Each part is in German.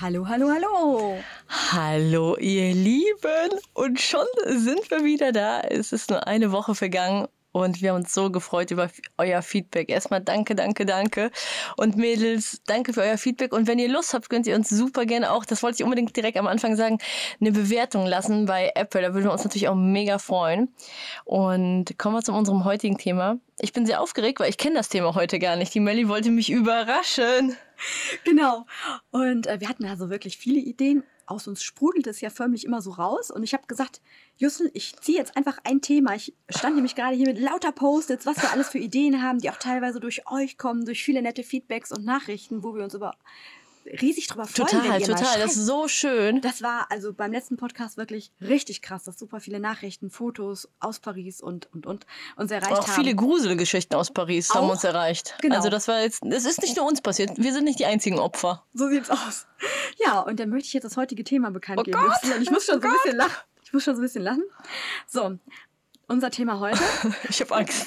Hallo, hallo, hallo. Hallo, ihr Lieben. Und schon sind wir wieder da. Es ist nur eine Woche vergangen und wir haben uns so gefreut über euer Feedback. Erstmal danke, danke, danke. Und Mädels, danke für euer Feedback. Und wenn ihr Lust habt, könnt ihr uns super gerne auch, das wollte ich unbedingt direkt am Anfang sagen, eine Bewertung lassen bei Apple. Da würden wir uns natürlich auch mega freuen. Und kommen wir zu unserem heutigen Thema. Ich bin sehr aufgeregt, weil ich kenne das Thema heute gar nicht. Die Melli wollte mich überraschen. Genau. Und äh, wir hatten also wirklich viele Ideen. Aus uns sprudelt es ja förmlich immer so raus. Und ich habe gesagt, Justin, ich ziehe jetzt einfach ein Thema. Ich stand nämlich gerade hier mit lauter Post-its, was wir alles für Ideen haben, die auch teilweise durch euch kommen, durch viele nette Feedbacks und Nachrichten, wo wir uns über riesig drüber freuen. Total, total. Das ist so schön. Das war also beim letzten Podcast wirklich richtig krass, dass super viele Nachrichten, Fotos aus Paris und und und uns erreicht auch haben. viele Gruselgeschichten aus Paris Auch? haben uns erreicht. Genau. Also das war jetzt, es ist nicht nur uns passiert. Wir sind nicht die einzigen Opfer. So sieht's aus. Ja, und dann möchte ich jetzt das heutige Thema bekannt Oh geben. Gott! Ich muss schon Oh so ein bisschen lachen. Ich muss schon so ein bisschen lachen. So, unser Thema heute. Ich habe Angst.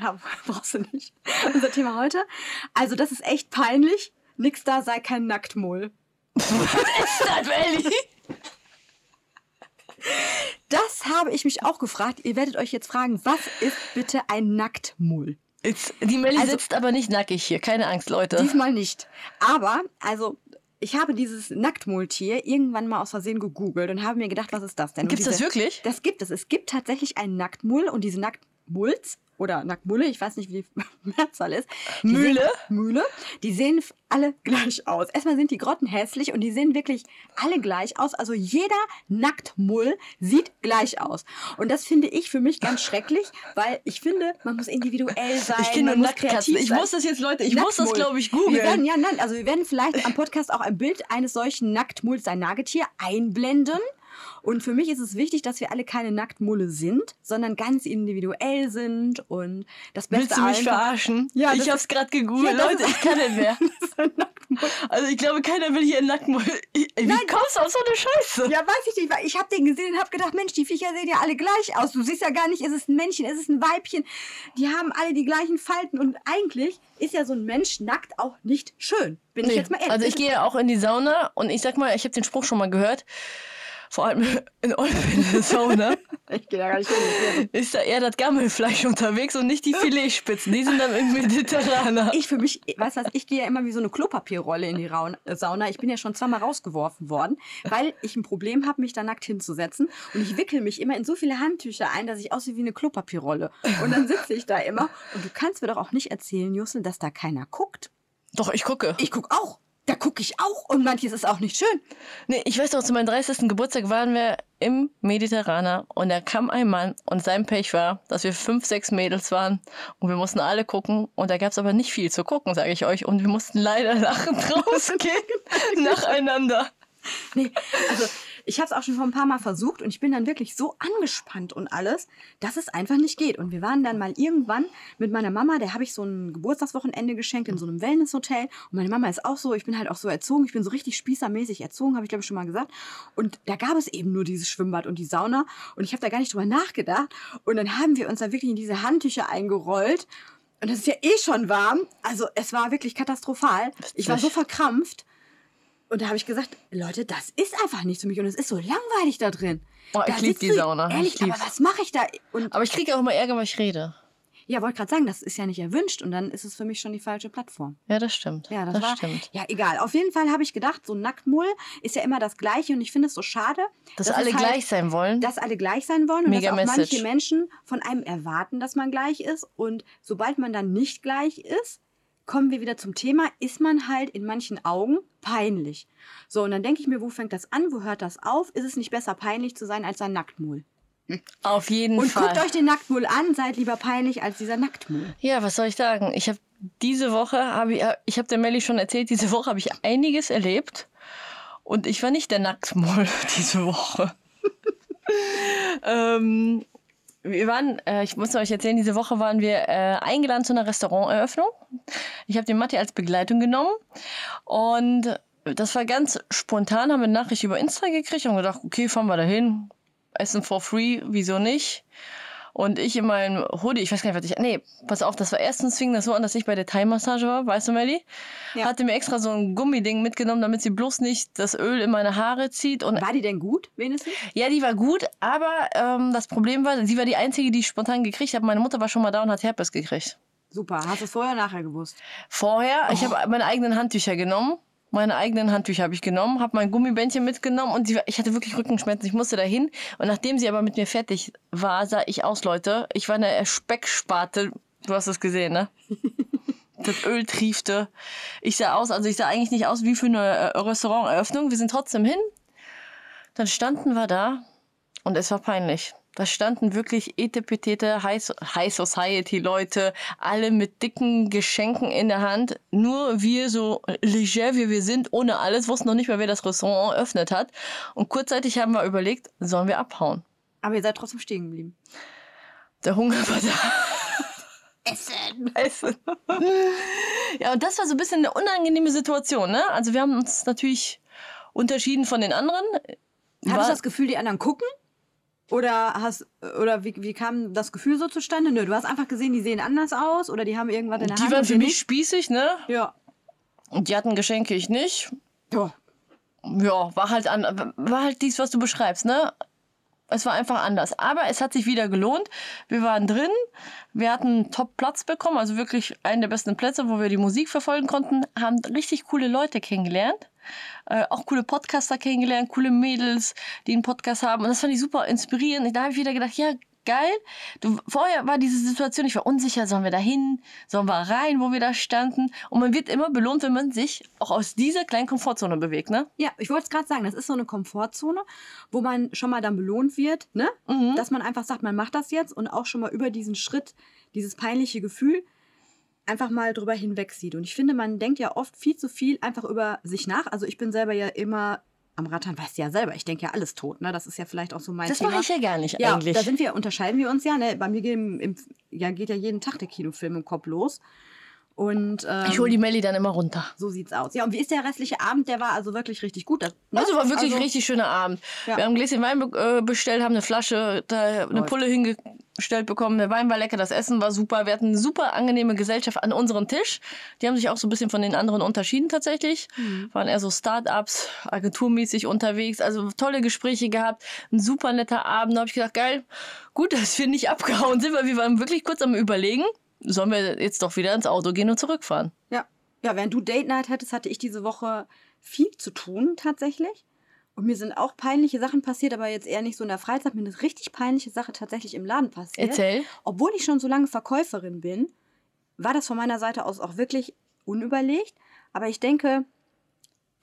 Brauchst du nicht. Unser Thema heute. Also, das ist echt peinlich. Nix da sei kein Nacktmull. Was ist das, Melli? Das habe ich mich auch gefragt. Ihr werdet euch jetzt fragen, was ist bitte ein Nacktmull? Die Melli Also- sitzt aber nicht nackig hier. Keine Angst, Leute. Diesmal nicht. Aber, also, ich habe dieses Nacktmulltier irgendwann mal aus Versehen gegoogelt und habe mir gedacht, was ist das denn? Und Gibt's das wirklich? Das gibt es. Es gibt tatsächlich einen Nacktmull und diese Nacktmulls oder Nacktmulle, ich weiß nicht, wie die Mehrzahl ist. Die Mühle? Sehen, Mühle. Die sehen alle gleich aus. Erstmal sind die Grotten hässlich und die sehen wirklich alle gleich aus. Also jeder Nacktmull sieht gleich aus. Und das finde ich für mich ganz schrecklich, weil ich finde, man muss individuell sein. Ich kenne Nacktkatzen. Ich sein. muss das jetzt, Leute, ich muss das, Nacktmull. glaube ich, Wir werden, googeln. ja, nein, also wir werden vielleicht am Podcast auch ein Bild eines solchen Nacktmulls, ein Nagetier, einblenden. Und für mich ist es wichtig, dass wir alle keine Nacktmulle sind, sondern ganz individuell sind und das Beste Willst du mich einfach- verarschen? Ja, ich hab's gerade gegoogelt. Ja, Leute, ist- ich kann nicht mehr. Ist. Also ich glaube, keiner will hier einen Nacktmull. Ich- Wie Nein. kommst du auf so eine Scheiße? Ja, weiß ich nicht, weil ich habe den gesehen und habe gedacht, Mensch, die Viecher sehen ja alle gleich aus. Du siehst ja gar nicht, ist es ein Männchen, ist es ein Weibchen. Die haben alle die gleichen Falten und eigentlich ist ja so ein Mensch nackt auch nicht schön. Bin ich Nee. jetzt mal ehrlich. Also ich gehe auch in die Sauna und ich sag mal, ich habe den Spruch schon mal gehört. Vor allem in Olpe in der Sauna ich gehe da gar nicht hin. ist da eher das Gammelfleisch unterwegs und nicht die Filetspitzen. Die sind dann im Mediterraner. Ich für mich, weißt du was, ich gehe ja immer wie so eine Klopapierrolle in die Raun Sauna. Ich bin ja schon zweimal rausgeworfen worden, weil ich ein Problem habe, mich da nackt hinzusetzen. Und ich wickel mich immer in so viele Handtücher ein, dass ich aussehe wie eine Klopapierrolle. Und dann sitze ich da immer. Und du kannst mir doch auch nicht erzählen, Jussel, dass da keiner guckt. Doch, ich gucke. Ich guck auch. Gucke ich auch. Und manches ist auch nicht schön. Nee, ich weiß doch, zu meinem 30. Geburtstag waren wir im Mediterraner und da kam ein Mann und sein Pech war, dass wir fünf, sechs Mädels waren und wir mussten alle gucken und da gab es aber nicht viel zu gucken, sage ich euch. Und wir mussten leider lachend rausgehen, nacheinander. Nee, also ich habe es auch schon vor ein paar Mal versucht und ich bin dann wirklich so angespannt und alles, dass es einfach nicht geht. Und wir waren dann mal irgendwann mit meiner Mama, der habe ich so ein Geburtstagswochenende geschenkt in so einem Wellnesshotel. Und meine Mama ist auch so, ich bin halt auch so erzogen, ich bin so richtig spießermäßig erzogen, habe ich glaube ich schon mal gesagt. Und da gab es eben nur dieses Schwimmbad und die Sauna und ich habe da gar nicht drüber nachgedacht. Und dann haben wir uns da wirklich in diese Handtücher eingerollt. Und das ist ja eh schon warm. Also es war wirklich katastrophal. Ich war so verkrampft. Und da habe ich gesagt, Leute, das ist einfach nicht für mich und es ist so langweilig da drin. Oh, ich Da lieb sitzt die Sauna. Ehrlich, Ich lieb's. aber was mache ich da? Und Aber ich kriege auch immer Ärger, weil ich rede. ja, wollte gerade sagen, das ist ja nicht erwünscht und dann ist es für mich schon die falsche Plattform. Ja, das stimmt. Ja, das, das war. stimmt. Ja, egal. Auf jeden Fall habe ich gedacht, so Nacktmull ist ja immer das Gleiche und ich finde es so schade, Dass es alle halt- gleich sein wollen. dass alle gleich sein wollen und Mega dass auch Message. manche Menschen von einem erwarten, dass man gleich ist. Und sobald man dann nicht gleich ist, kommen wir wieder zum Thema, ist man halt in manchen Augen peinlich. So, und dann denke ich mir, wo fängt das an? Wo hört das auf? Ist es nicht besser peinlich zu sein als ein Nacktmull? Auf jeden Und Fall. guckt euch den Nacktmull an, seid lieber peinlich als dieser Nacktmull. Ja, was soll ich sagen? Ich habe diese Woche, habe ich, ich habe der Melli schon erzählt, diese Woche habe ich einiges erlebt und ich war nicht der Nacktmull diese Woche. ähm, wir waren, äh, ich muss euch erzählen, diese Woche waren wir äh, eingeladen zu einer Restauranteröffnung. Ich habe den Matti als Begleitung genommen und das war ganz spontan, haben wir eine Nachricht über Insta gekriegt und gedacht, okay, fahren wir dahin, essen for free, wieso nicht? Und ich in meinem Hoodie, ich weiß gar nicht, was ich. Nee, pass auf, das war erstens fing das so an, dass ich bei der Thai-Massage war, weißt du, Melly? Ja. Hatte mir extra so ein Gummiding mitgenommen, damit sie bloß nicht das Öl in meine Haare zieht. Und War die denn gut, wenigstens? ja, die war gut, aber ähm, das Problem war, sie war die einzige, die ich spontan gekriegt habe. Meine Mutter war schon mal da und hat Herpes gekriegt. Super. Hast du es vorher nachher gewusst? Vorher, ich habe meine eigenen Handtücher genommen. Meine eigenen Handtücher habe ich genommen, habe mein Gummibändchen mitgenommen und war- ich hatte wirklich Rückenschmerzen. Ich musste dahin. Und nachdem sie aber mit mir fertig war, sah ich aus, Leute. Ich war eine Specksparte. Du hast es gesehen, ne? Das Öl triefte. Ich sah aus, also ich sah eigentlich nicht aus wie für eine äh, Restauranteröffnung. Wir sind trotzdem hin. Dann standen wir da und es war peinlich. Da standen wirklich etepetete High, High Society Leute, alle mit dicken Geschenken in der Hand. Nur wir so leger wie wir sind, ohne alles, wussten noch nicht mal, wer das Restaurant eröffnet hat. Und kurzzeitig haben wir überlegt, sollen wir abhauen? Aber ihr seid trotzdem stehen geblieben. Der Hunger war da. Essen. Essen. ja, und das war so ein bisschen eine unangenehme Situation, ne? Also wir haben uns natürlich unterschieden von den anderen. Hattest du das Gefühl, die anderen gucken? Oder hast oder wie, wie kam das Gefühl so zustande? Nö, du hast einfach gesehen, die sehen anders aus oder die haben irgendwas in der die Hand. waren und für mich nicht? spießig, ne? Ja. Und die hatten Geschenke, ich nicht. Ja. Ja, war halt, an, war halt dies, was du beschreibst, ne? Es war einfach anders. Aber es hat sich wieder gelohnt. Wir waren drin. Wir hatten Top-Platz bekommen, also wirklich einen der besten Plätze, wo wir die Musik verfolgen konnten. Haben richtig coole Leute kennengelernt. Äh, auch coole Podcaster kennengelernt, coole Mädels, die einen Podcast haben. Und das fand ich super inspirierend. Da habe ich wieder gedacht, ja, geil. Du, vorher war diese Situation, ich war unsicher, sollen wir da hin, sollen wir rein, wo wir da standen. Und man wird immer belohnt, wenn man sich auch aus dieser kleinen Komfortzone bewegt, ne? Ja, ich wollte es gerade sagen, das ist so eine Komfortzone, wo man schon mal dann belohnt wird, ne? Mhm. Dass man einfach sagt, man macht das jetzt und auch schon mal über diesen Schritt, dieses peinliche Gefühl, einfach mal drüber hinwegsieht. Und ich finde, man denkt ja oft viel zu viel einfach über sich nach. Also ich bin selber ja immer am Rattern, weißt du ja selber, ich denke ja alles tot, ne? Das ist ja vielleicht auch so mein Das Thema. mache ich ja gar nicht Ja, eigentlich. da sind wir, unterscheiden wir uns ja. Ne? Bei mir geht, im, im, ja, geht ja jeden Tag der Kinofilm im Kopf los. Und ähm, ich hole die Melli dann immer runter. so sieht's aus. Ja, und wie ist der restliche Abend? Der war also wirklich richtig gut. Das, ne? Also war wirklich Also- richtig schöner Abend. Ja. Wir haben ein Gläschen Wein be äh, bestellt, haben eine Flasche, eine Läuft. Pulle hingestellt bekommen. Der Wein war lecker, das Essen war super. Wir hatten eine super angenehme Gesellschaft an unserem Tisch. Die haben sich auch so ein bisschen von den anderen unterschieden tatsächlich. Mhm. Waren eher so Start-ups, agenturmäßig unterwegs. Also tolle Gespräche gehabt. Ein super netter Abend. Da habe ich gedacht, geil, gut, dass wir nicht abgehauen sind, weil wir waren wirklich kurz am Überlegen, sollen wir jetzt doch wieder ins Auto gehen und zurückfahren. Ja. ja, während du Date Night hattest, hatte ich diese Woche viel zu tun tatsächlich. Und mir sind auch peinliche Sachen passiert, aber jetzt eher nicht so in der Freizeit. Mir ist eine richtig peinliche Sache tatsächlich im Laden passiert. Erzähl. Obwohl ich schon so lange Verkäuferin bin, war das von meiner Seite aus auch wirklich unüberlegt. Aber ich denke,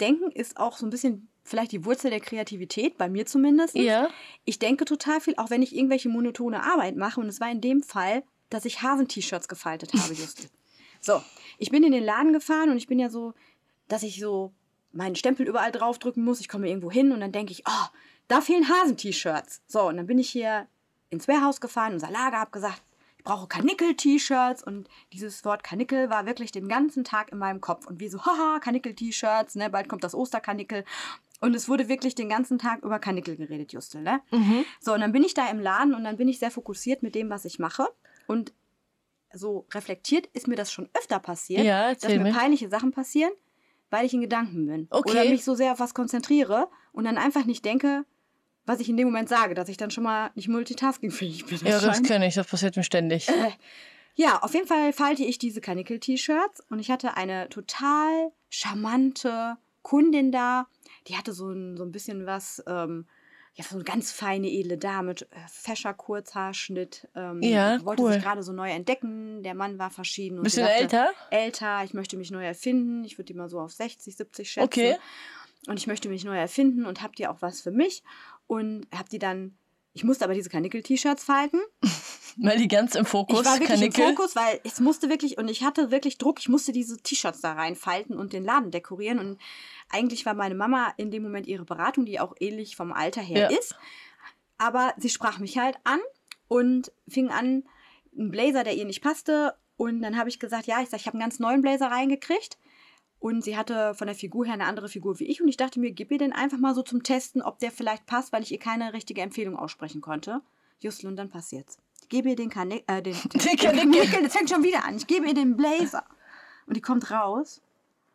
Denken ist auch so ein bisschen vielleicht die Wurzel der Kreativität, bei mir zumindest. Ja. Ich denke total viel, auch wenn ich irgendwelche monotone Arbeit mache. Und es war in dem Fall, dass ich Hasen-T-Shirts gefaltet habe, Justin. So, ich bin in den Laden gefahren und ich bin ja so, dass ich so meinen Stempel überall draufdrücken muss. Ich komme irgendwo hin und dann denke ich, oh, da fehlen Hasen-T-Shirts. So, und dann bin ich hier ins Warehouse gefahren, unser Lager, habe gesagt, ich brauche Kanickel-T-Shirts. Und dieses Wort Kanickel war wirklich den ganzen Tag in meinem Kopf. Und wie so, haha, Kanickel-T-Shirts, ne, bald kommt das Osterkanickel. Und es wurde wirklich den ganzen Tag über Kanickel geredet, Justel, ne? Mhm. So, und dann bin ich da im Laden und dann bin ich sehr fokussiert mit dem, was ich mache. Und so reflektiert ist mir das schon öfter passiert, Ja, dass mir mir. peinliche Sachen passieren, weil ich in Gedanken bin. Okay. Oder mich so sehr auf was konzentriere und dann einfach nicht denke, was ich in dem Moment sage, dass ich dann schon mal nicht multitaskingfähig bin. Ja, das kenne ich, das passiert mir ständig. Ja, auf jeden Fall falte ich diese Kanickel-T-Shirts und ich hatte eine total charmante Kundin da. Die hatte so ein, so ein bisschen was, ähm, ja, so eine ganz feine, edle Dame mit äh, fescher Kurzhaarschnitt. Ähm, Ja, wollte cool. sich gerade so neu entdecken. Der Mann war verschieden. Und Bisschen dachte, älter? Älter, ich möchte mich neu erfinden. Ich würde die mal so auf 60, 70 schätzen. Okay. Und ich möchte mich neu erfinden und habt ihr auch was für mich. Und habt die dann, ich musste aber diese Kanickel-T-Shirts falten. Weil die ganz im Fokus. Ich war wirklich Kanickel. im Fokus, weil es musste wirklich, und ich hatte wirklich Druck, ich musste diese T-Shirts da reinfalten und den Laden dekorieren. Und eigentlich war meine Mama in dem Moment ihre Beratung, die auch ähnlich vom Alter her Ja. ist. Aber sie sprach mich halt an und fing an, einen Blazer, der ihr nicht passte. Und dann habe ich gesagt, ja, ich sag, ich habe einen ganz neuen Blazer reingekriegt. Und sie hatte von der Figur her eine andere Figur wie ich. Und ich dachte mir, gib ihr den einfach mal so zum Testen, ob der vielleicht passt, weil ich ihr keine richtige Empfehlung aussprechen konnte. Justel, und dann passiert's. Gebe ihr den Kanickel, äh, den, den, den Kanickel, das fängt schon wieder an, ich gebe ihr den Blazer. Und die kommt raus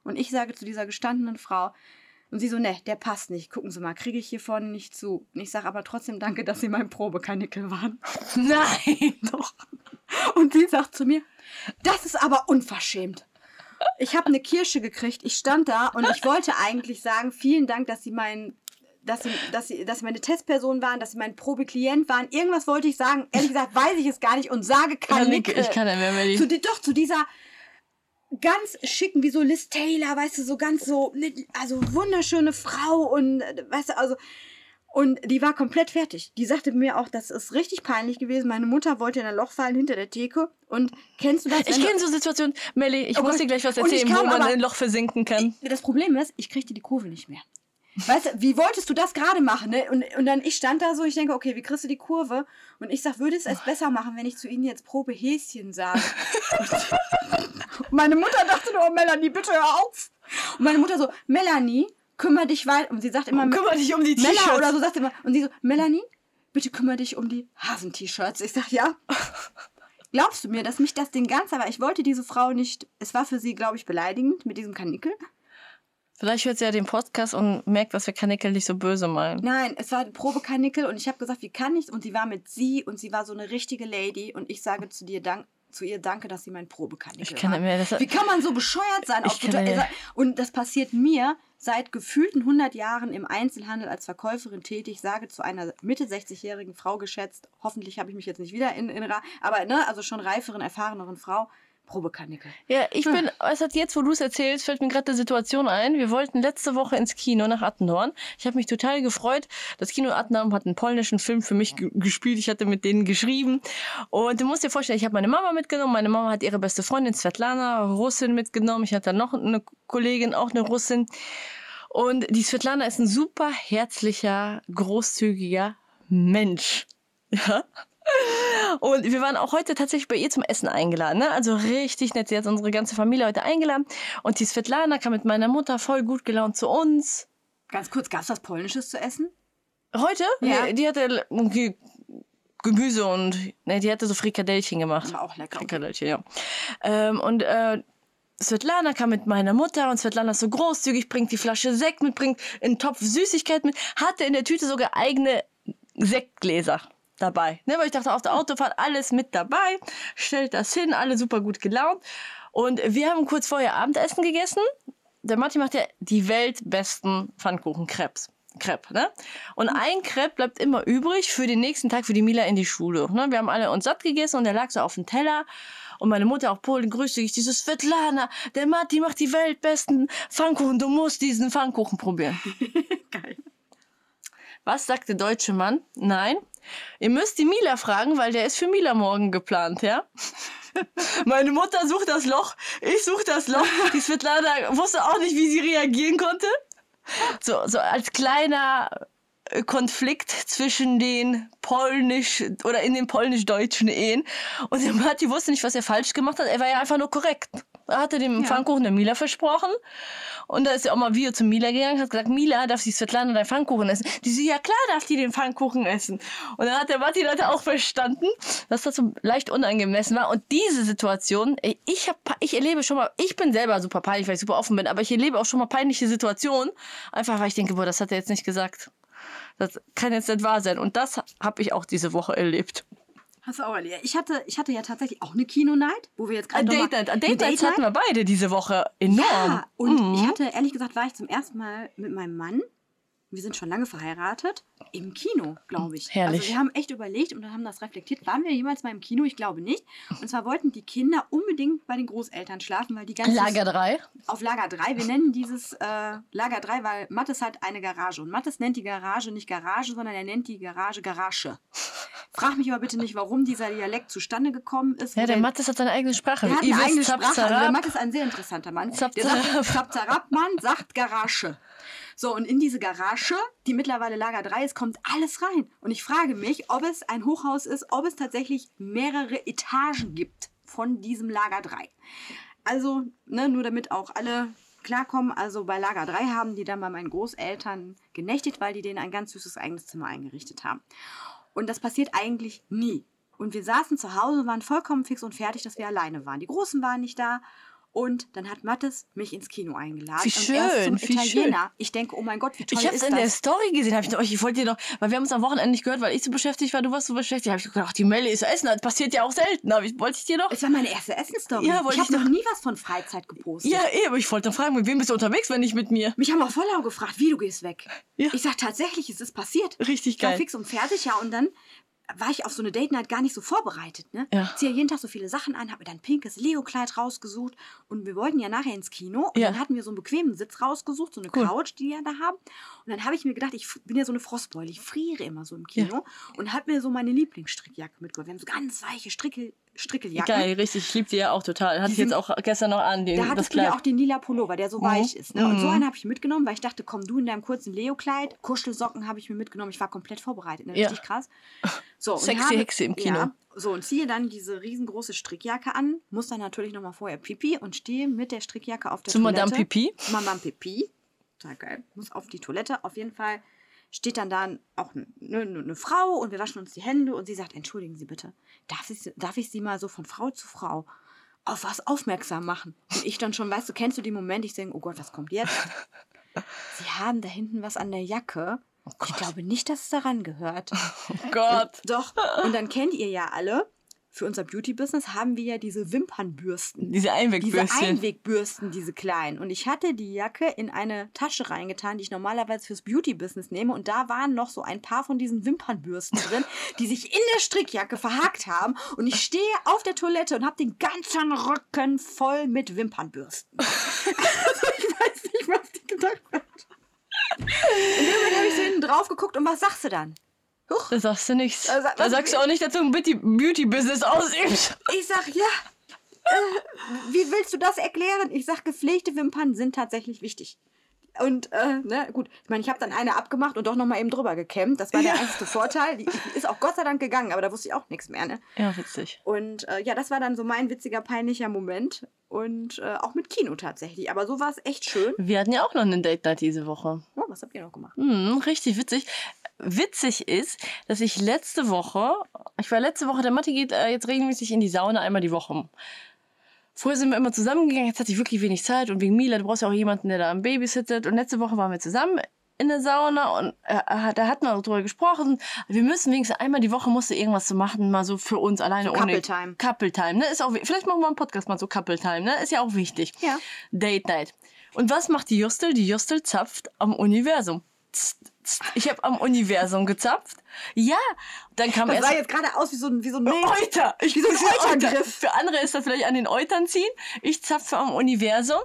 und ich sage zu dieser gestandenen Frau, und sie so, ne, der passt nicht. Gucken Sie mal, kriege ich hier vorne nicht zu. Und ich sage aber trotzdem danke, dass Sie mein Probekanickel waren. Nein, doch. Und sie sagt zu mir, das ist aber unverschämt. Ich habe eine Kirsche gekriegt. Ich stand da und ich wollte eigentlich sagen, vielen Dank, dass Sie mein dass sie, dass, sie, dass sie meine Testperson waren, dass sie mein Probeklient waren. Irgendwas wollte ich sagen. Ehrlich gesagt weiß ich es gar nicht und sage Kanickel. Ich kann nicht mehr, Melli. Zu, doch, zu dieser ganz schicken, wie so Liz Taylor, weißt du, so ganz so, ne, also wunderschöne Frau und, weißt du, also, und die war komplett fertig. Die sagte mir auch, das ist richtig peinlich gewesen. Meine Mutter wollte in ein Loch fallen hinter der Theke. Und kennst du das? Ich kenne so Situationen. Melli, ich Oh muss Gott. dir gleich was ich erzählen, wo man in ein Loch versinken kann. Das Problem ist, ich kriegte die Kurve nicht mehr. Weißt du, wie wolltest du das gerade machen? Ne? Und, und dann, ich stand da so, ich denke, okay, wie kriegst du die Kurve? Und ich sag, würde es es besser machen, wenn ich zu Ihnen jetzt Probe Häschen sage? meine Mutter dachte nur, oh, Melanie, bitte hör auf. Und meine Mutter so, Melanie, kümmere dich weiter. Und sie sagt immer, Kümmere dich um die Mella T-Shirts. oder so sagt immer. Und sie so, Melanie, bitte kümmere dich um die Hasen-T-Shirts. Ich sag, ja. Glaubst du mir, dass mich das Ding ganz, aber ich wollte diese Frau nicht, es war für sie, glaube ich, beleidigend mit diesem Kanickel. Vielleicht hört sie ja den Podcast und merkt, dass wir Kanickel nicht so böse meinen. Nein, es war ein Probekanickel und ich habe gesagt, wie kann ich? Und sie war mit sie und sie war so eine richtige Lady und ich sage zu dir dank, zu ihr danke, dass sie mein Probekanickel Ich kann war. mehr. Das Wie kann man so bescheuert sein? Und das passiert mir seit gefühlten 100 Jahren im Einzelhandel als Verkäuferin tätig. Sage zu einer Mitte 60-jährigen Frau geschätzt, hoffentlich habe ich mich jetzt nicht wieder in, in Ra- aber ne, also schon reiferen, erfahreneren Frau, Probekanickel. Ja, ich bin, es hat jetzt, wo du es erzählst, fällt mir gerade eine Situation ein. Wir wollten letzte Woche ins Kino nach Attendorn. Ich habe mich total gefreut. Das Kino Attendorn hat einen polnischen Film für mich ge- gespielt. Ich hatte mit denen geschrieben. Und du musst dir vorstellen, ich habe meine Mama mitgenommen. Meine Mama hat ihre beste Freundin Svetlana, Russin, mitgenommen. Ich hatte noch eine Kollegin, auch eine Russin. Und die Svetlana ist ein super herzlicher, großzügiger Mensch. Ja. Und wir waren auch heute tatsächlich bei ihr zum Essen eingeladen. Ne? Also richtig nett. Sie hat unsere ganze Familie heute eingeladen. Und die Svetlana kam mit meiner Mutter voll gut gelaunt zu uns. Ganz kurz, gab es was Polnisches zu essen? Heute? Ja. Nee, die hatte irgendwie Gemüse und ne, die hatte so Frikadellchen gemacht. War auch lecker. Frikadellchen, ja. Ähm, und äh, Svetlana kam mit meiner Mutter und Svetlana ist so großzügig, bringt die Flasche Sekt mit, bringt einen Topf Süßigkeit mit, hatte in der Tüte sogar eigene Sektgläser dabei. Ne, weil ich dachte, auf der Autofahrt alles mit dabei, stellt das hin, alle super gut gelaunt. Und wir haben kurz vorher Abendessen gegessen. Der Matti macht ja die weltbesten Pfannkuchen-Crepes. Crepe, ne? Und ein Crepe bleibt immer übrig für den nächsten Tag für die Mila in die Schule. Ne? Wir haben alle uns satt gegessen und der lag so auf dem Teller. Und meine Mutter auch Polen grüßte ich dieses Svetlana, der Matti macht die weltbesten Pfannkuchen, du musst diesen Pfannkuchen probieren. Geil. Was sagt der deutsche Mann? Nein. Ihr müsst die Mila fragen, weil der ist für Mila morgen geplant, ja? Meine Mutter sucht das Loch, ich suche das Loch. Die Svetlana wusste auch nicht, wie sie reagieren konnte. So, so als kleiner äh, Konflikt zwischen den polnisch oder in den polnisch-deutschen Ehen. Und der Matti wusste nicht, was er falsch gemacht hat. Er war ja einfach nur korrekt. Er hatte dem Ja. Pfannkuchen der Mila versprochen. Und da ist er auch mal wieder zu Mila gegangen, hat gesagt, Mila, darf die Svetlana deinen Pfannkuchen essen? Die so, ja klar darf die den Pfannkuchen essen. Und dann hat der Matti Leute auch verstanden, dass das so leicht unangemessen war. Und diese Situation, ich, hab, ich erlebe schon mal, ich bin selber super peinlich, weil ich super offen bin, aber ich erlebe auch schon mal peinliche Situationen, einfach weil ich denke, boah, das hat er jetzt nicht gesagt. Das kann jetzt nicht wahr sein. Und das habe ich auch diese Woche erlebt. Hast du auch erlebt. Ich hatte, ich hatte ja tatsächlich auch eine Kino-Night, wo wir jetzt Ein gerade Date Night. Ein eine Date Nights hatten wir beide diese Woche enorm. Ja, und Mhm. ich hatte, ehrlich gesagt, war ich zum ersten Mal mit meinem Mann, wir sind schon lange verheiratet, im Kino, glaube ich. Herrlich. Also wir haben echt überlegt und dann haben das reflektiert. Waren wir jemals mal im Kino? Ich glaube nicht. Und zwar wollten die Kinder unbedingt bei den Großeltern schlafen, weil die ganze Lager 3. auf Lager 3. Wir nennen dieses äh, Lager 3, weil Mattes hat eine Garage. Und Mattes nennt die Garage nicht Garage, sondern er nennt die Garage Garage. Frag mich aber bitte nicht, warum dieser Dialekt zustande gekommen ist. Ja, wo der Mattes hat seine eigene Sprache. der hat eine eigene Sprache. Also der. Mattes ist ein sehr interessanter Mann. Zap, der sagt, Mann sagt Garage. So, und in diese Garage, die mittlerweile Lager 3 ist, kommt alles rein. Und ich frage mich, ob es ein Hochhaus ist, ob es tatsächlich mehrere Etagen gibt von diesem Lager 3. Also, ne, nur damit auch alle klarkommen, also bei Lager 3 haben die dann bei meinen Großeltern genächtigt, weil die denen ein ganz süßes eigenes Zimmer eingerichtet haben. Und das passiert eigentlich nie. Und wir saßen zu Hause, waren vollkommen fix und fertig, dass wir alleine waren. Die Großen waren nicht da. Und dann hat Mattes mich ins Kino eingeladen. Wie und schön, zum wie Italiener. schön. Ich denke, oh mein Gott, wie toll Ich habe es ist in der das? Story gesehen, habe ich noch, ich wollte dir noch, weil wir haben uns am Wochenende nicht gehört, weil ich so beschäftigt war, du warst so beschäftigt, habe ich gedacht, ach, die Melli ist essen, das passiert ja auch selten, aber ich wollte ich dir noch. Es war meine erste Essensstory. Ja, ich habe ich noch nie was von Freizeit gepostet. Ja, eh, aber ich wollte dann fragen, mit wem bist du unterwegs, wenn nicht mit mir? Mich haben auch Vollau gefragt, wie du gehst weg. Ja. Ich sag tatsächlich, es ist passiert. Richtig Ich war geil. fix und fertig, ja. Und dann war ich auf so eine Date Night gar nicht so vorbereitet. Ne? Ja. Ziehe jeden Tag so viele Sachen an, habe mir dann ein pinkes Leo-Kleid rausgesucht und wir wollten ja nachher ins Kino. Und Ja. dann hatten wir so einen bequemen Sitz rausgesucht, so eine Cool. Couch, die ja da haben. Und dann habe ich mir gedacht, ich bin ja so eine Frostbeule, ich friere immer so im Kino und habe mir so meine Lieblingsstrickjacke mitgebracht. Wir haben so ganz weiche Strickel, Strickeljacken. Geil, richtig, ich liebe die ja auch total. Hatte ich jetzt auch gestern noch an, den, Da das hattest du ja Kleid. auch den lila Pullover, der so weich ist. Ne? Und so Mhm. einen habe ich mitgenommen, weil ich dachte, komm, du in deinem kurzen Leo-Kleid, Kuschelsocken habe ich mir mitgenommen. Ich war komplett vorbereitet. Ne? Ja. Richtig krass. So, Sexy habe- Hexe im Kino. Ja, so, und ziehe dann diese riesengroße Strickjacke an, muss dann natürlich nochmal vorher Pipi und stehe mit der Strickjacke auf der Zu Toilette. Madame Pipi. Zu Madame Pipi. Total geil. Muss auf die Toilette. Auf jeden Fall steht dann da auch eine, eine, Frau und wir waschen uns die Hände und sie sagt, entschuldigen Sie bitte, darf ich, darf ich Sie mal so von Frau zu Frau auf was aufmerksam machen? Und ich dann schon, weißt du, kennst du den Moment, ich denke, oh Gott, was kommt jetzt? Sie haben da hinten was an der Jacke. ich glaube nicht, dass es daran gehört. Oh Gott. Doch. Und dann kennt ihr ja alle, für unser Beauty-Business haben wir ja diese Wimpernbürsten. Diese Diese Einwegbürstchen. Einwegbürsten, diese kleinen. Und ich hatte die Jacke in eine Tasche reingetan, die ich normalerweise fürs Beauty-Business nehme. Und da waren noch so ein paar von diesen Wimpernbürsten drin, die sich in der Strickjacke verhakt haben. Und ich stehe auf der Toilette und habe den ganzen Rücken voll mit Wimpernbürsten. also ich weiß nicht, was die gedacht hat. Und irgendwann habe ich so hinten drauf geguckt und was sagst du dann? Huch. da sagst du nichts. Da sag- Da sagst du auch nicht, dass du ein Beauty- Beauty-Business ausübst. Ich sag, ja. Äh, wie willst du das erklären? Ich sag, gepflegte Wimpern sind tatsächlich wichtig. Und, äh, ne, gut, ich meine, ich habe dann eine abgemacht und doch nochmal eben drüber gekämmt. Das war der Ja. einzige Vorteil. Die ist auch Gott sei Dank gegangen, aber da wusste ich auch nichts mehr, ne? Ja, witzig. Und äh, ja, das war dann so mein witziger, peinlicher Moment. Und äh, auch mit Kino tatsächlich. Aber so war es echt schön. Wir hatten ja auch noch eine Date Night diese Woche. Oh, was habt ihr noch gemacht? Hm, richtig witzig. Witzig ist, dass ich letzte Woche, ich war letzte Woche, der Matti geht äh, jetzt regelmäßig in die Sauna einmal die Woche. Früher sind wir immer zusammengegangen, jetzt hatte ich wirklich wenig Zeit und wegen Mila, du brauchst ja auch jemanden, der da am Babysittet. Und letzte Woche waren wir zusammen in der Sauna und äh, da hatten wir auch drüber gesprochen. Wir müssen wenigstens einmal die Woche musste irgendwas zu machen, mal so für uns alleine So ohne Couple Time. Couple Time, ne? Ist auch vielleicht machen wir einen Podcast mal so Couple Time, ne? Ist ja auch wichtig. Ja. Date Night. Und was macht die Justel? Die Justel zapft am Universum. Ich habe am Universum gezapft. Ja, dann kam Das erst sah jetzt gerade aus wie so ein, wie so ein Euter. Ich Wie so ein Eutergriff. Für andere ist das vielleicht an den Eutern ziehen. Ich zapfe am Universum.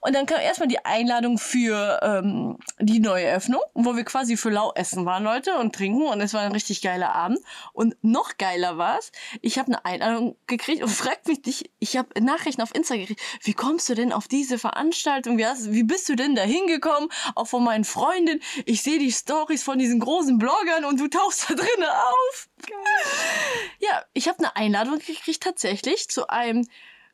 Und dann kam erstmal die Einladung für ähm, die neue Öffnung, wo wir quasi für lau essen waren, Leute, und trinken. Und es war ein richtig geiler Abend. Und noch geiler war es, ich habe eine Einladung gekriegt und fragt mich nicht, ich habe Nachrichten auf Insta gekriegt, wie kommst du denn auf diese Veranstaltung? Wie, hast, wie bist du denn da hingekommen? Auch von meinen Freundinnen. Ich sehe die Stories von diesen großen Bloggern und du tauchst da drinnen auf. Ja, ich habe eine Einladung gekriegt tatsächlich zu einem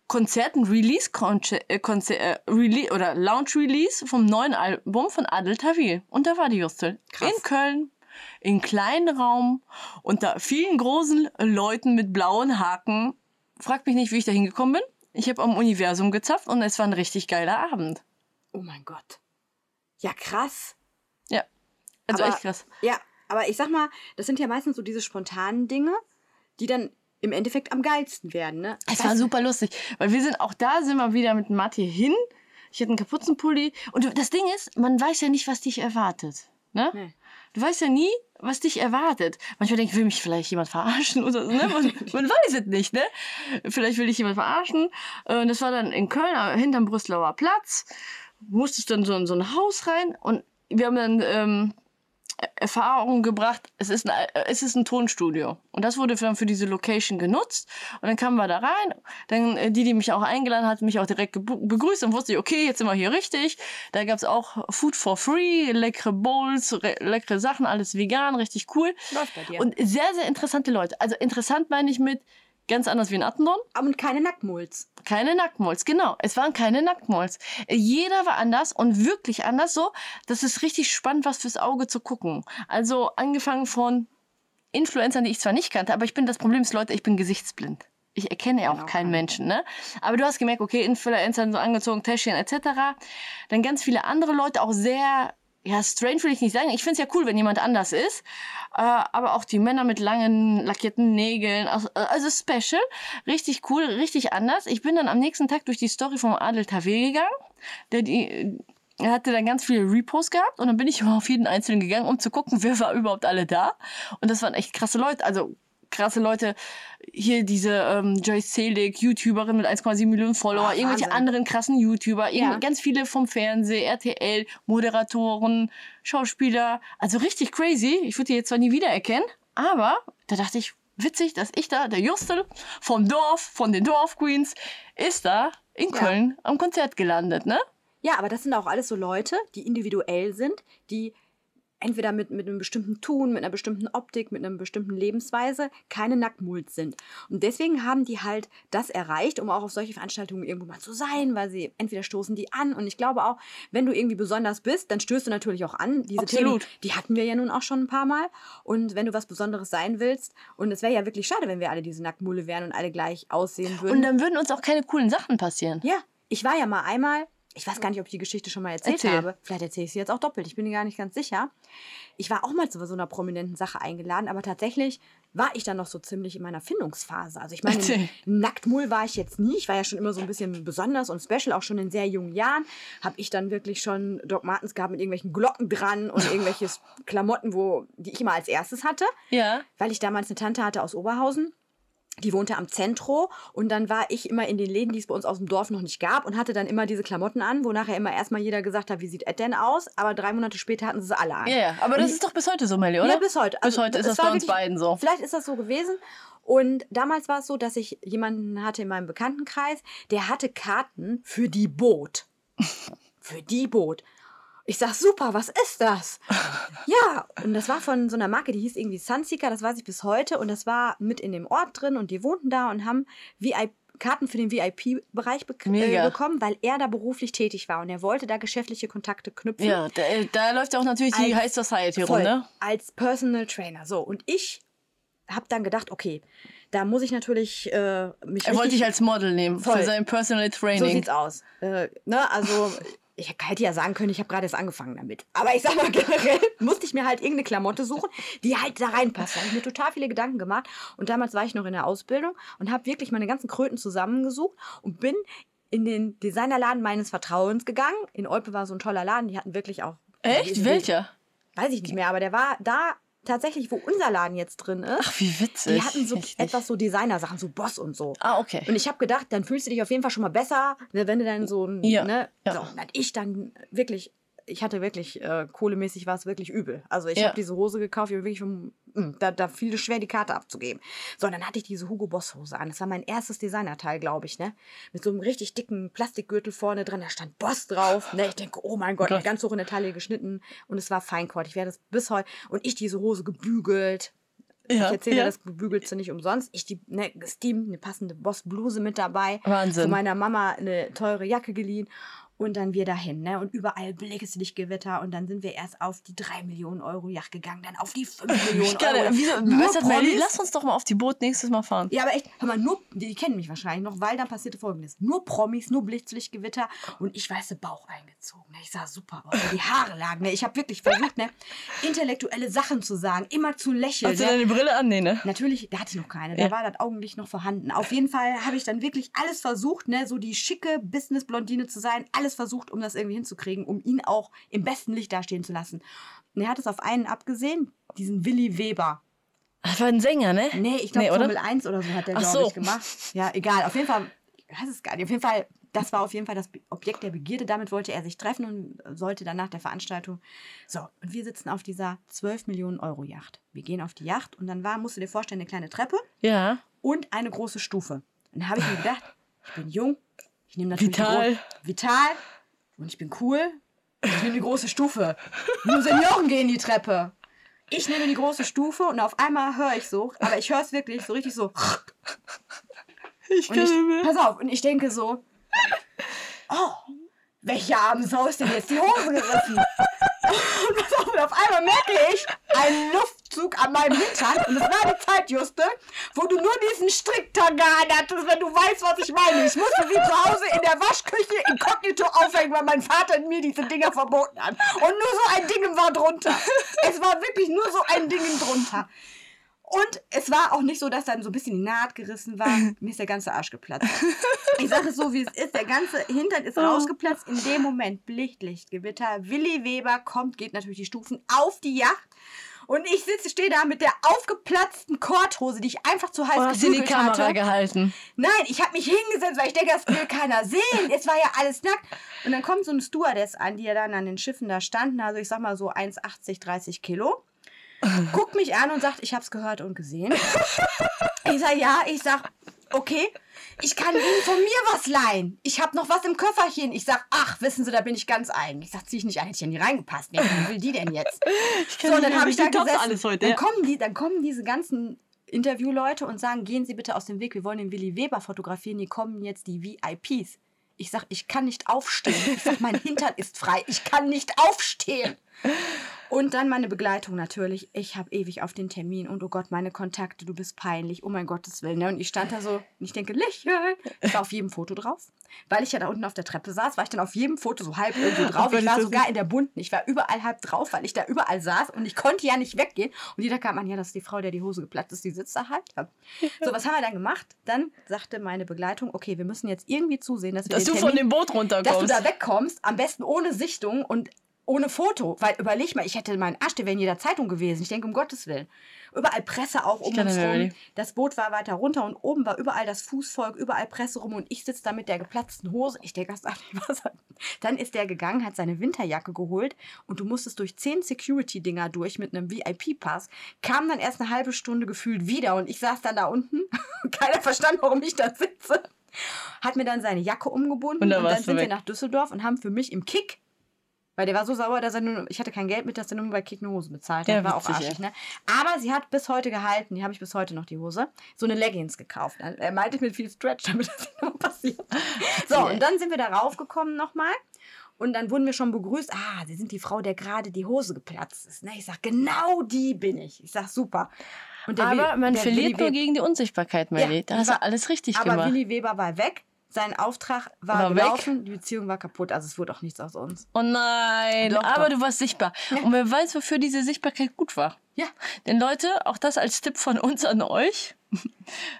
Konzert, ein Release Konzert, äh, äh, Rele oder Launch Release vom neuen Album von Adel Tawil. Und da war die Justel Krass. in Köln in kleinen Raum unter vielen großen Leuten mit blauen Haken. Frag mich nicht, wie ich da hingekommen bin. Ich habe am Universum gezapft und es war ein richtig geiler Abend. Oh mein Gott. Ja, krass. Ja, also Aber- echt krass. Ja, aber ich sag mal, das sind ja meistens so diese spontanen Dinge, die dann im Endeffekt am geilsten werden, ne? Es war super lustig, weil wir sind auch da, sind wir wieder mit Matti hin. Ich hatte einen Kapuzenpulli. Und das Ding ist, man weiß ja nicht, was dich erwartet. Ne? Nee. Du weißt ja nie, was dich erwartet. Manchmal denke ich, will mich vielleicht jemand verarschen oder so. Ne? Man, man weiß es nicht, ne? Vielleicht will dich jemand verarschen. Äh, Das war dann in Köln, äh, hinterm Brüsselower Platz. Musstest dann so in so ein Haus rein und wir haben dann ähm, Erfahrung gebracht, es ist, ein, es ist ein Tonstudio. Und das wurde dann für diese Location genutzt. Und dann kamen wir da rein. Dann äh, die, die mich auch eingeladen hat, mich auch direkt begrüßt. Und wusste ich, okay, jetzt sind wir hier richtig. Da gab es auch Food for Free, leckere Bowls, re- leckere Sachen, alles vegan, richtig cool. Läuft bei dir. Und sehr, sehr interessante Leute. Also interessant meine ich mit ganz anders wie in Attendorn. Und keine Nacktmulz. Keine Nacktmolls, genau. Es waren keine Nacktmolls. Jeder war anders und wirklich anders so. Das ist richtig spannend, was fürs Auge zu gucken. Also angefangen von Influencern, die ich zwar nicht kannte, aber ich bin das Problem ist, Leute, ich bin gesichtsblind. Ich erkenne ja auch Genau. keinen Menschen, ne? Aber du hast gemerkt, okay, Influencer so angezogen, Täschchen etc. Dann ganz viele andere Leute auch sehr, ja, strange will ich nicht sagen. Ich finde es ja cool, wenn jemand anders ist. Äh, aber auch die Männer mit langen, lackierten Nägeln, also, also special. Richtig cool, richtig anders. Ich bin dann am nächsten Tag durch die Story vom Adel Tawil gegangen. Der die, er hatte dann ganz viele Reposts gehabt und dann bin ich immer auf jeden einzelnen gegangen, um zu gucken, wer war überhaupt alle da. Und das waren echt krasse Leute, also krasse Leute. Hier diese ähm, Joyce Selig, YouTuberin mit 1,7 Millionen Follower, Ah, irgendwelche Wahnsinn. anderen krassen YouTuber, Ja. ganz viele vom Fernsehen, RTL, Moderatoren, Schauspieler. Also richtig crazy. Ich würde die jetzt zwar nie wiedererkennen, aber da dachte ich, witzig, dass ich da, der Justel vom Dorf, von den Dorfqueens, ist da in Ja. Köln am Konzert gelandet, ne? Ja, aber das sind auch alles so Leute, die individuell sind, die entweder mit, mit einem bestimmten Tun, mit einer bestimmten Optik, mit einer bestimmten Lebensweise keine Nacktmulds sind. Und deswegen haben die halt das erreicht, um auch auf solche Veranstaltungen irgendwo mal zu sein, weil sie entweder stoßen die an und ich glaube auch, wenn du irgendwie besonders bist, dann stößt du natürlich auch an. Diese Absolut. Themen, die hatten wir ja nun auch schon ein paar Mal. Und wenn du was Besonderes sein willst, und es wäre ja wirklich schade, wenn wir alle diese Nacktmule wären und alle gleich aussehen würden. Und dann würden uns auch keine coolen Sachen passieren. Ja, ich war ja mal einmal, ich weiß gar nicht, ob ich die Geschichte schon mal erzählt Erzähl. habe. Vielleicht erzähle ich sie jetzt auch doppelt. Ich bin mir gar nicht ganz sicher. Ich war auch mal zu so einer prominenten Sache eingeladen, aber tatsächlich war ich dann noch so ziemlich in meiner Findungsphase. Also ich meine. Nacktmull war ich jetzt nie. Ich war ja schon immer so ein bisschen besonders und special, auch schon in sehr jungen Jahren. Habe ich dann wirklich schon Doc Martens gehabt mit irgendwelchen Glocken dran und irgendwelche Klamotten, wo, die ich immer als erstes hatte Ja. weil ich damals eine Tante hatte aus Oberhausen. Die wohnte am Zentro und dann war ich immer in den Läden, die es bei uns aus dem Dorf noch nicht gab und hatte dann immer diese Klamotten an, wo nachher immer erstmal jeder gesagt hat, wie sieht Ed denn aus? Aber drei Monate später hatten sie sie alle an. Ja, ja. Aber das ist doch bis heute so, Melli, oder? Ja, bis heute. Bis Also, heute ist es das bei uns wirklich- beiden so. Vielleicht ist das so gewesen. Und damals war es so, dass ich jemanden hatte in meinem Bekanntenkreis, der hatte Karten für die Boot. für die Boot. Ich sag, super, was ist das? ja, und das war von so einer Marke, die hieß irgendwie Sunseeker, das weiß ich bis heute. Und das war mit in dem Ort drin und die wohnten da und haben VIP Karten für den VIP-Bereich bek äh, Mega. bekommen, weil er da beruflich tätig war und er wollte da geschäftliche Kontakte knüpfen. Ja, da, da läuft ja auch natürlich die Als- High Society rum, ne? Als Personal Trainer. So, und ich habe dann gedacht, okay, da muss ich natürlich äh, mich Er wollte dich als Model nehmen Voll. für sein Personal So Training. sieht's aus. Äh, ne, also ich hätte ja sagen können, ich habe gerade erst angefangen damit. Aber ich sag mal generell, musste ich mir halt irgendeine Klamotte suchen, die halt da reinpasst. Da habe ich mir total viele Gedanken gemacht. Und damals war ich noch in der Ausbildung und habe wirklich meine ganzen Kröten zusammengesucht und bin in den Designerladen meines Vertrauens gegangen. In Olpe war so ein toller Laden, die hatten wirklich auch. Echt? Welcher? Weiß ich nicht mehr, aber der war da tatsächlich, wo unser Laden jetzt drin ist. Ach, wie witzig. die hatten so nicht. etwas so Designer-Sachen, so Boss und so. Ah, okay. Und ich habe gedacht, dann fühlst du dich auf jeden Fall schon mal besser, ne, wenn du dann so ein, Ja, ne, ja. so, dann ich dann wirklich, ich hatte wirklich, äh, kohlemäßig war es wirklich übel. Also ich Ja. habe diese Hose gekauft, die war wirklich mh, da, da fiel es schwer, die Karte abzugeben. So, und dann hatte ich diese Hugo Boss Hose an. Das war mein erstes Designerteil, glaube ich, ne, mit so einem richtig dicken Plastikgürtel vorne dran, da stand Boss drauf, ne, ich denke, oh mein Gott, Gott. ganz hoch in der Taille geschnitten und es war Feinquart. Ich werde das bis heute, und ich diese Hose gebügelt, ja, ich erzähle ja. das gebügelte nicht umsonst. Ich die ne, gesteamt, eine passende Boss-Bluse mit dabei. Wahnsinn. Von meiner Mama eine teure Jacke geliehen. Und dann wir dahin, ne? Und überall Blickeslichtgewitter. Und dann sind wir erst auf die 3 Millionen Euro Yacht gegangen, dann auf die 5 Millionen Euro. wieso, Nur weißt du, Melli, Promis. lass uns doch mal auf die Boot nächstes Mal fahren. Ja, aber echt, hör mal, nur, die, die kennen mich wahrscheinlich noch, weil dann passierte folgendes. Nur Promis, nur Blitzlichtgewitter und ich weiße Bauch eingezogen. Ne? Ich sah super aus. Die Haare lagen. Ne? Ich habe wirklich versucht, ne, intellektuelle Sachen zu sagen, immer zu lächeln. Hast du ne? deine Brille an? Nee, ne? Natürlich, da hatte ich noch keine, da Ja. war das Augenlicht noch vorhanden. Auf jeden Fall habe ich dann wirklich alles versucht, ne, so die schicke Business-Blondine zu sein, alles versucht, um das irgendwie hinzukriegen, um ihn auch im besten Licht dastehen zu lassen. Und er hat es auf einen abgesehen, diesen Willi Weber. Das war ein Sänger, ne? Nee, ich glaube Nee? Formel 1 oder so hat der, glaube so. ich, gemacht. Ja, egal. Auf jeden Fall, ich weiß es gar nicht. Auf jeden Fall, das war auf jeden Fall das Objekt der Begierde. Damit wollte er sich treffen und sollte dann nach der Veranstaltung. So, und wir sitzen auf dieser 12 Millionen Euro Yacht. Wir gehen auf die Yacht und dann war, musst du dir vorstellen, eine kleine Treppe Ja. und eine große Stufe. Und da habe ich mir gedacht, ich bin jung, ich nehme natürlich Vital. vital und ich bin cool. Ich nehme die große Stufe. Nur Senioren gehen die Treppe. Ich nehme die große Stufe und auf einmal höre ich so, aber ich höre es wirklich so richtig so. Ich Und ich, pass auf, und ich denke so, oh, welche arme Sau ist denn jetzt die Hose gerissen? Und auf, einmal merke ich einen Waschzug an meinem Hintern. Und es war die Zeit, Juste, wo du nur diesen Stricktagan hattest, wenn du weißt, was ich meine. Ich musste sie zu Hause in der Waschküche inkognito aufhängen, weil mein Vater mir diese Dinger verboten hat. Und nur so ein Ding war drunter. Es war wirklich nur so ein Ding drunter. Und es war auch nicht so, dass dann so ein bisschen die Naht gerissen war. Mir ist der ganze Arsch geplatzt. Ich sage es so, wie es ist. Der ganze Hintern ist rausgeplatzt. In dem Moment Blicht, Licht, Gewitter. Willi Weber kommt, geht natürlich die Stufen auf die Yacht. Und ich sitze, stehe da mit der aufgeplatzten Korthose, die ich einfach zu heiß Oh, hast du in die Kamera hatte. gehalten? Nein, ich habe mich hingesetzt, weil ich denke, das will keiner sehen. Es war ja alles nackt. Und dann kommt so eine Stewardess an, die ja dann an den Schiffen da standen. Also ich sag mal so 1,80, 30 Kilo. Guckt mich an und sagt, ich habe es gehört und gesehen. Ich sag ja, ich sag, okay, ich kann Ihnen von mir was leihen. Ich habe noch was im Köfferchen. Ich sag, ach, wissen Sie, da bin ich ganz eigen. Ich sag, zieh ich nicht an, hätte ich ja nie reingepasst. Nee, wie will die denn jetzt? So, und dann habe ich da gesessen. alles heute. dann, kommen die, dann kommen diese ganzen Interviewleute und sagen, gehen Sie bitte aus dem Weg, wir wollen den Willi Weber fotografieren, hier kommen jetzt die VIPs. Ich sag, ich kann nicht aufstehen. Ich sag, mein Hintern ist frei. Ich kann nicht aufstehen. Und dann meine Begleitung natürlich. Ich habe ewig auf den Termin und oh Gott, meine Kontakte, du bist peinlich. Oh mein Gottes Willen. Ne? Und ich stand da so und ich denke, lächeln. Ich war auf jedem Foto drauf. Weil ich ja da unten auf der Treppe saß, war ich dann auf jedem Foto so halb irgendwo drauf. Ich war sogar in der bunten. Ich war überall halb drauf, weil ich da überall saß und ich konnte ja nicht weggehen. Und jeder kam an, ja, das ist die Frau, der die Hose geplatzt ist, die sitzt da halt. So, was haben wir dann gemacht? Dann sagte meine Begleitung, okay, wir müssen jetzt irgendwie zusehen, dass Dass du von Termin dem Boot dass du runterkommst. da wegkommst, am besten ohne Sichtung und ohne Foto. Weil überleg mal, ich hätte meinen Arsch, der wäre in jeder Zeitung gewesen. Ich denke, um Gottes Willen. Überall Presse auch um uns rum. Das Boot war weiter runter und oben war überall das Fußvolk, überall Presse rum und ich sitze da mit der geplatzten Hose. Ich denke, was was Dann ist der gegangen, hat seine Winterjacke geholt und du musstest durch zehn Security-Dinger durch mit einem VIP-Pass. Kam dann erst eine halbe Stunde gefühlt wieder und ich saß dann da unten. Keiner verstand, warum ich da sitze. Hat mir dann seine Jacke umgebunden Und und, dann dann warst du sind wir nach Düsseldorf und haben für mich im Kick, weil der war so sauer, dass er nur, ich hatte kein Geld mit, dass er nur bei Kick eine Hose bezahlt hat. Ja, war auch arschig, ne? Aber sie hat bis heute gehalten, die habe ich bis heute noch, die Hose, so eine Leggings gekauft. Er meinte mit viel Stretch, damit das nicht noch passiert. So, und dann sind wir da raufgekommen nochmal. Und dann wurden wir schon begrüßt. Ah, Sie sind die Frau, der gerade die Hose geplatzt ist. Ne? Ich sag, genau die bin ich. Ich sag, super. Aber Will- man verliert Willi nur gegen die Unsichtbarkeit, Melly. Ja, da hast war- du alles richtig aber gemacht. Willi Weber war weg. Sein Auftrag war, War weg? gelaufen. Die Beziehung war kaputt. Also es wurde auch nichts aus uns. Oh nein, Doch, aber du warst sichtbar. Und wer weiß, wofür diese Sichtbarkeit gut war. Ja. Denn Leute, auch das als Tipp von uns an euch.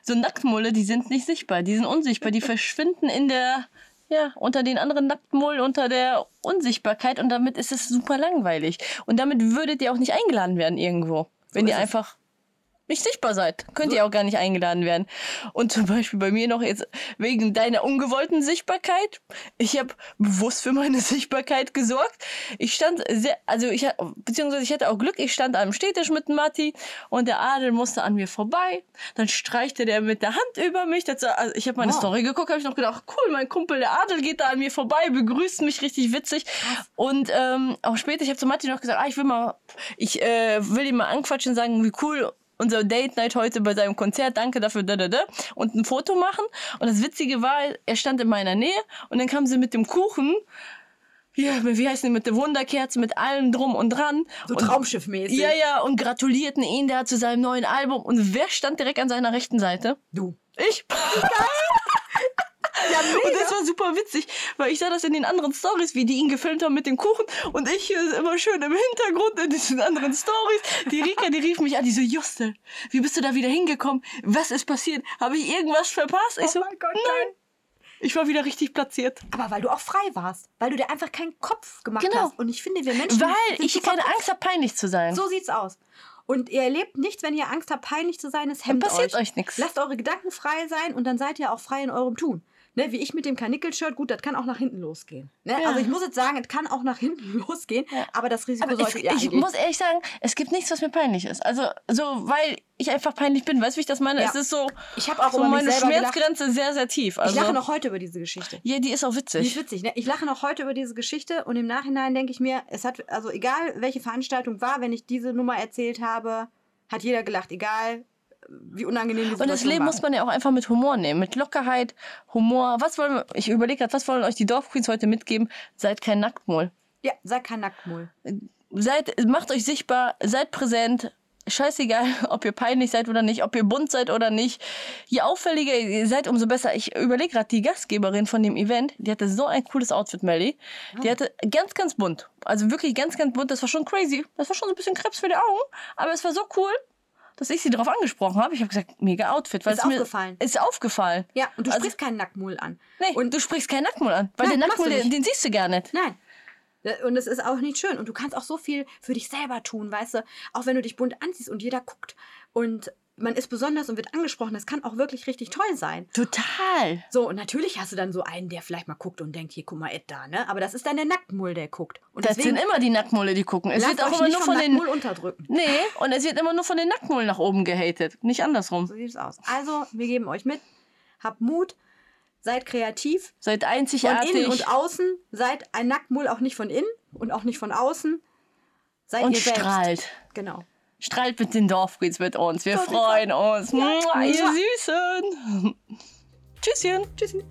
So Nacktmulle, die sind nicht sichtbar, die sind unsichtbar, die verschwinden in der, ja, unter den anderen Nacktmullen, unter der Unsichtbarkeit und damit ist es super langweilig. Und damit würdet ihr auch nicht eingeladen werden irgendwo, wenn ist ihr einfach nicht sichtbar seid. Könnt ihr auch gar nicht eingeladen werden. Und zum Beispiel bei mir noch jetzt wegen deiner ungewollten Sichtbarkeit. Ich habe bewusst für meine Sichtbarkeit gesorgt. Ich stand sehr, also ich beziehungsweise ich hatte auch Glück, ich stand am Stehtisch mit Matti und der Adel musste an mir vorbei. Dann streichte der mit der Hand über mich. Das, also ich habe meine Wow. Story geguckt, habe ich noch gedacht, cool, mein Kumpel der Adel geht da an mir vorbei, begrüßt mich richtig witzig. Und ähm, auch später, ich habe zu Matti noch gesagt, ah, ich will mal, ich äh, will ihn mal anquatschen und sagen, wie cool unser Date Night heute bei seinem Konzert, danke dafür, da, da, da, und ein Foto machen. Und das Witzige war, er stand in meiner Nähe und dann kam sie mit dem Kuchen, ja, wie heißt die, mit der Wunderkerze, mit allem drum und dran. So Traumschiffmäßig. Ja, ja, und gratulierten ihn da zu seinem neuen Album. Und wer stand direkt an seiner rechten Seite? Du. Ich. Ja, Und das war super witzig, weil ich sah das in den anderen Stories, wie die ihn gefilmt haben mit dem Kuchen und ich hier immer schön im Hintergrund in diesen anderen Stories. Die Rika, die rief mich an, die so, Juste, wie bist du da wieder hingekommen? Was ist passiert? Habe ich irgendwas verpasst? Ich so, Oh mein Gott, nein. Ich war wieder richtig platziert. Aber weil du auch frei warst. Weil du dir einfach keinen Kopf gemacht Genau. hast. Und ich finde, wir Menschen. Weil sind ich keine. Angst habe, peinlich zu sein. So sieht's aus. Und ihr erlebt nichts, wenn ihr Angst habt, peinlich zu sein. Es hemmt passiert euch. euch nix. Lasst eure Gedanken frei sein und dann seid ihr auch frei in eurem Tun. Ne, wie ich mit dem Karnickel-Shirt, gut, das kann auch nach hinten losgehen. Ne? Ja. Also ich muss jetzt sagen, es kann auch nach hinten losgehen, aber das Risiko Aber solltet ich, ihr ich muss ehrlich sagen, es gibt nichts, was mir peinlich ist. Also, so, weil ich einfach peinlich bin. Weißt du, wie ich das meine? Ja. Es ist so, Ich habe auch so meine selber gelacht. Schmerzgrenze sehr, sehr tief. Also, Ich lache noch heute über diese Geschichte. Ja, die ist auch Die witzig. ist witzig, ne? Ich lache noch heute über diese Geschichte und im Nachhinein denke ich mir, es hat, also egal welche Veranstaltung war, wenn ich diese Nummer erzählt habe, hat jeder gelacht, egal wie unangenehm die Und das Situation Leben war. muss man ja auch einfach mit Humor nehmen, mit Lockerheit, Humor. Was wollen wir, ich überlege gerade, was wollen euch die Dorfqueens heute mitgeben? Seid kein Nacktmull. Ja, sei kein Nacktmull. Seid, macht euch sichtbar, seid präsent, scheißegal, ob ihr peinlich seid oder nicht, ob ihr bunt seid oder nicht. Je auffälliger ihr seid, umso besser. Ich überlege gerade, die Gastgeberin von dem Event, die hatte so ein cooles Outfit, Melly. Die Ah. hatte ganz, ganz bunt. Also wirklich ganz, ganz bunt. Das war schon crazy. Das war schon so ein bisschen Krebs für die Augen. Aber es war so cool, dass ich sie darauf angesprochen habe. Ich habe gesagt, mega Outfit. Weil Ist es mir- aufgefallen. Ist aufgefallen. Ja, und du Also- sprichst keinen Nacktmull an. Nee, und du sprichst keinen Nacktmull an. Weil Nein, den Nacktmull, den, den siehst du gar nicht. Nein. Äh, Und es ist auch nicht schön. Und du kannst auch so viel für dich selber tun, weißt du? Auch wenn du dich bunt anziehst und jeder guckt und man ist besonders und wird angesprochen, das kann auch wirklich richtig toll sein. Total. So, und natürlich hast du dann so einen, der vielleicht mal guckt und denkt, hier, guck mal, Ed da, ne? Aber das ist dann der Nacktmull, der guckt. Und Das sind immer die Nacktmulle, die gucken. Es wird auch immer nur von den. Nacktmull unterdrücken. Nee, und es wird immer nur von den Nacktmullen nach oben gehatet. Nicht andersrum. So sieht es aus. Also, wir geben euch mit. Habt Mut. Seid kreativ. Seid Von einzigartig. innen und außen. Seid ein Nacktmull auch nicht von innen und auch nicht von außen. Seid und ihr selbst. strahlt. Genau. Strahlt mit den Dorfkids mit uns. Wir freuen uns. Ja. Mua, ihr. Süßen. Tschüsschen. Tschüssi.